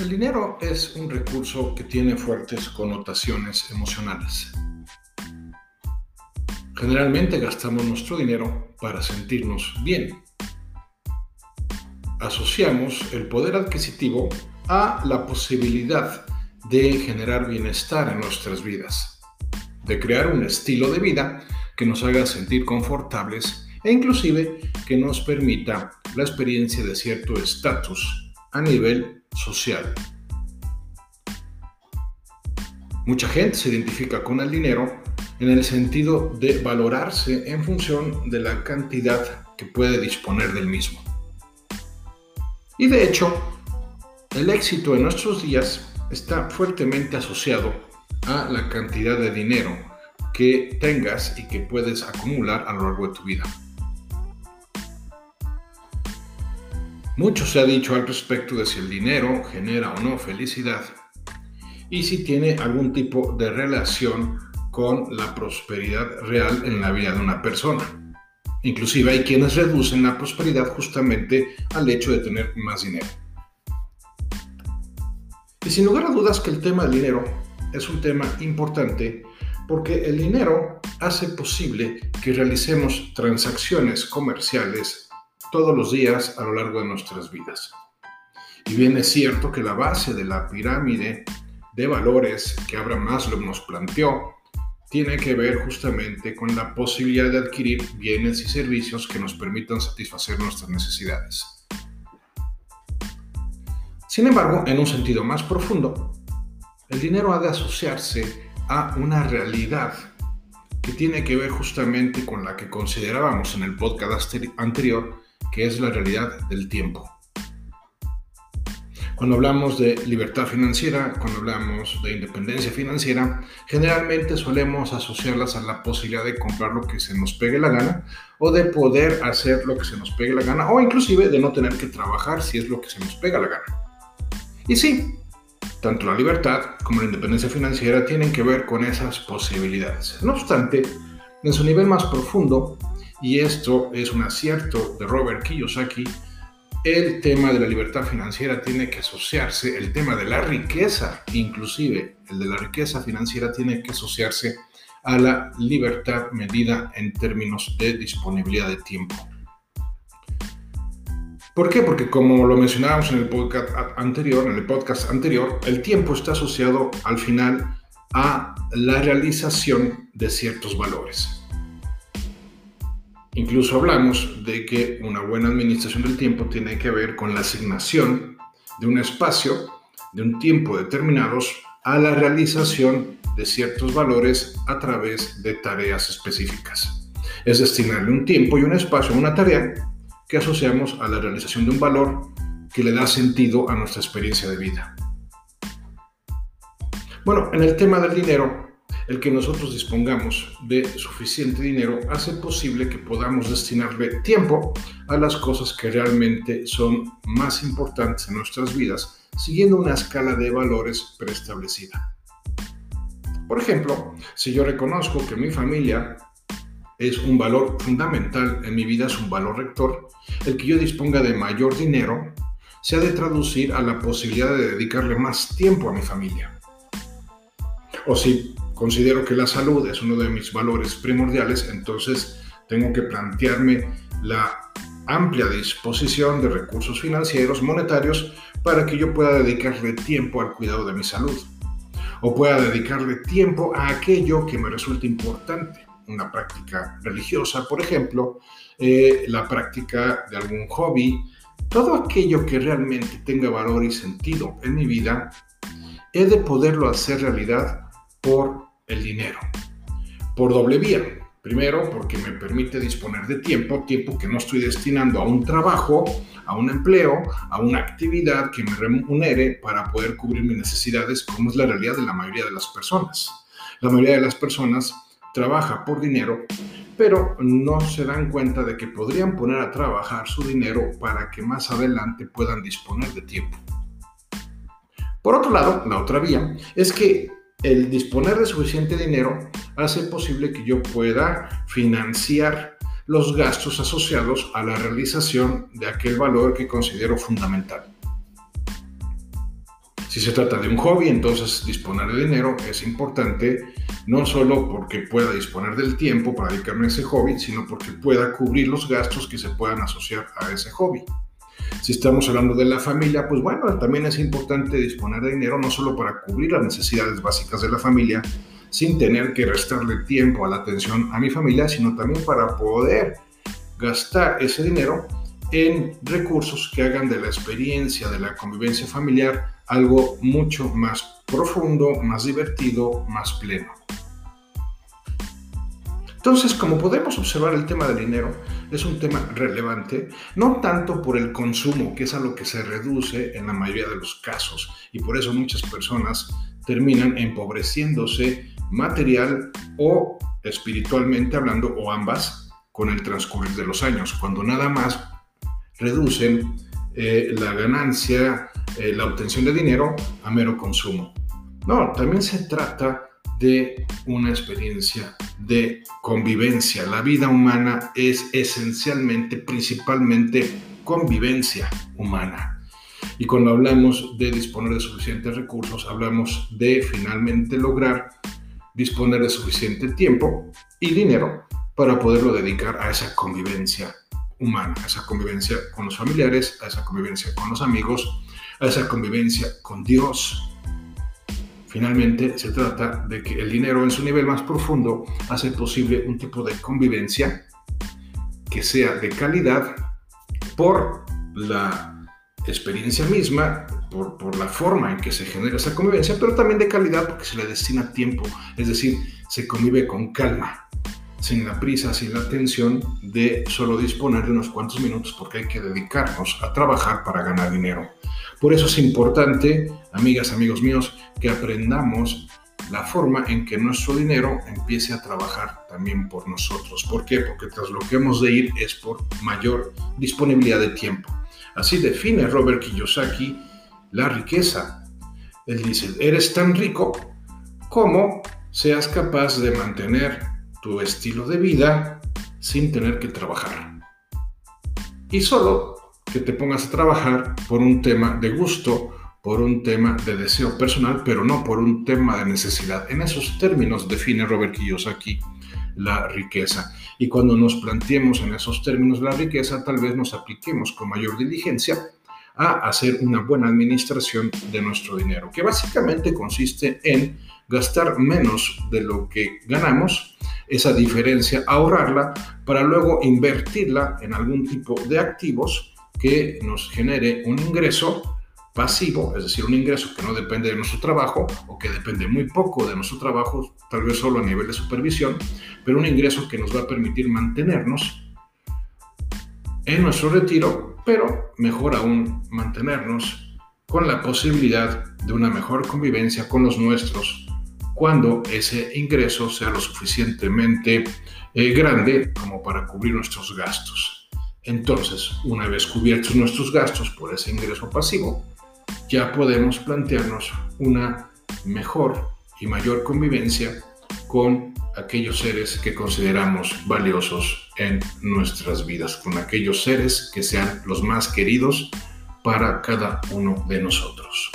El dinero es un recurso que tiene fuertes connotaciones emocionales. Generalmente gastamos nuestro dinero para sentirnos bien. Asociamos el poder adquisitivo a la posibilidad de generar bienestar en nuestras vidas, de crear un estilo de vida que nos haga sentir confortables e inclusive que nos permita la experiencia de cierto estatus a nivel social. Mucha gente se identifica con el dinero en el sentido de valorarse en función de la cantidad que puede disponer del mismo. Y de hecho, el éxito en nuestros días está fuertemente asociado a la cantidad de dinero que tengas y que puedes acumular a lo largo de tu vida. Mucho se ha dicho al respecto de si el dinero genera o no felicidad y si tiene algún tipo de relación con la prosperidad real en la vida de una persona. Inclusive hay quienes reducen la prosperidad justamente al hecho de tener más dinero. Y sin lugar a dudas que el tema del dinero es un tema importante porque el dinero hace posible que realicemos transacciones comerciales todos los días a lo largo de nuestras vidas. Y bien es cierto que la base de la pirámide de valores que Abraham Maslow nos planteó tiene que ver justamente con la posibilidad de adquirir bienes y servicios que nos permitan satisfacer nuestras necesidades. Sin embargo, en un sentido más profundo, el dinero ha de asociarse a una realidad que tiene que ver justamente con la que considerábamos en el podcast anterior que es la realidad del tiempo. Cuando hablamos de libertad financiera, cuando hablamos de independencia financiera, generalmente solemos asociarlas a la posibilidad de comprar lo que se nos pegue la gana o de poder hacer lo que se nos pegue la gana o inclusive de no tener que trabajar si es lo que se nos pega la gana. Y sí, tanto la libertad como la independencia financiera tienen que ver con esas posibilidades. No obstante, en su nivel más profundo, y esto es un acierto de Robert Kiyosaki, el tema de la libertad financiera tiene que asociarse, el tema de la riqueza, inclusive el de la riqueza financiera tiene que asociarse a la libertad medida en términos de disponibilidad de tiempo. ¿Por qué? Porque como lo mencionábamos en el podcast anterior, en el podcast anterior, el tiempo está asociado al final a la realización de ciertos valores. Incluso hablamos de que una buena administración del tiempo tiene que ver con la asignación de un espacio, de un tiempo determinados a la realización de ciertos valores a través de tareas específicas. Es destinarle un tiempo y un espacio a una tarea que asociamos a la realización de un valor que le da sentido a nuestra experiencia de vida. Bueno, en el tema del dinero, el que nosotros dispongamos de suficiente dinero hace posible que podamos destinarle tiempo a las cosas que realmente son más importantes en nuestras vidas, siguiendo una escala de valores preestablecida. Por ejemplo, si yo reconozco que mi familia es un valor fundamental en mi vida, es un valor rector, el que yo disponga de mayor dinero se ha de traducir a la posibilidad de dedicarle más tiempo a mi familia. O si considero que la salud es uno de mis valores primordiales, entonces tengo que plantearme la amplia disposición de recursos financieros, monetarios, para que yo pueda dedicarle tiempo al cuidado de mi salud. O pueda dedicarle tiempo a aquello que me resulte importante, una práctica religiosa, por ejemplo, eh, la práctica de algún hobby, todo aquello que realmente tenga valor y sentido en mi vida, he de poderlo hacer realidad por el dinero. Por doble vía. Primero, porque me permite disponer de tiempo, tiempo que no estoy destinando a un trabajo, a un empleo, a una actividad que me remunere para poder cubrir mis necesidades, como es la realidad de la mayoría de las personas. La mayoría de las personas trabaja por dinero, pero no se dan cuenta de que podrían poner a trabajar su dinero para que más adelante puedan disponer de tiempo. Por otro lado, la otra vía es que el disponer de suficiente dinero hace posible que yo pueda financiar los gastos asociados a la realización de aquel valor que considero fundamental. Si se trata de un hobby, entonces disponer de dinero es importante, no solo porque pueda disponer del tiempo para dedicarme a ese hobby, sino porque pueda cubrir los gastos que se puedan asociar a ese hobby. Si estamos hablando de la familia, pues bueno, también es importante disponer de dinero no solo para cubrir las necesidades básicas de la familia, sin tener que restarle tiempo a la atención a mi familia, sino también para poder gastar ese dinero en recursos que hagan de la experiencia de la convivencia familiar algo mucho más profundo, más divertido, más pleno. Entonces, como podemos observar, el tema del dinero es un tema relevante, no tanto por el consumo, que es a lo que se reduce en la mayoría de los casos, y por eso muchas personas terminan empobreciéndose material o espiritualmente hablando, o ambas, con el transcurrir de los años, cuando nada más reducen eh, la ganancia, eh, la obtención de dinero a mero consumo. No, también se trata de una experiencia de convivencia. La vida humana es esencialmente, principalmente, convivencia humana. Y cuando hablamos de disponer de suficientes recursos, hablamos de finalmente lograr disponer de suficiente tiempo y dinero para poderlo dedicar a esa convivencia humana, a esa convivencia con los familiares, a esa convivencia con los amigos, a esa convivencia con Dios. Finalmente, se trata de que el dinero en su nivel más profundo hace posible un tipo de convivencia que sea de calidad por la experiencia misma, por, la forma en que se genera esa convivencia, pero también de calidad porque se le destina tiempo, es decir, se convive con calma sin la prisa, sin la tensión de solo disponer de unos cuantos minutos porque hay que dedicarnos a trabajar para ganar dinero. Por eso es importante, amigas, amigos míos, que aprendamos la forma en que nuestro dinero empiece a trabajar también por nosotros. ¿Por qué? Porque tras lo que hemos de ir es por mayor disponibilidad de tiempo. Así define Robert Kiyosaki la riqueza. Él dice, eres tan rico como seas capaz de mantener tu estilo de vida sin tener que trabajar. Y solo que te pongas a trabajar por un tema de gusto, por un tema de deseo personal, pero no por un tema de necesidad. En esos términos define Robert Kiyosaki la riqueza. Y cuando nos planteemos en esos términos la riqueza, tal vez nos apliquemos con mayor diligencia a hacer una buena administración de nuestro dinero, que básicamente consiste en gastar menos de lo que ganamos, esa diferencia, ahorrarla para luego invertirla en algún tipo de activos que nos genere un ingreso pasivo, es decir, un ingreso que no depende de nuestro trabajo o que depende muy poco de nuestro trabajo, tal vez solo a nivel de supervisión, pero un ingreso que nos va a permitir mantenernos en nuestro retiro, pero mejor aún mantenernos con la posibilidad de una mejor convivencia con los nuestros cuando ese ingreso sea lo suficientemente eh, grande como para cubrir nuestros gastos. Entonces, una vez cubiertos nuestros gastos por ese ingreso pasivo, ya podemos plantearnos una mejor y mayor convivencia con aquellos seres que consideramos valiosos en nuestras vidas, con aquellos seres que sean los más queridos para cada uno de nosotros.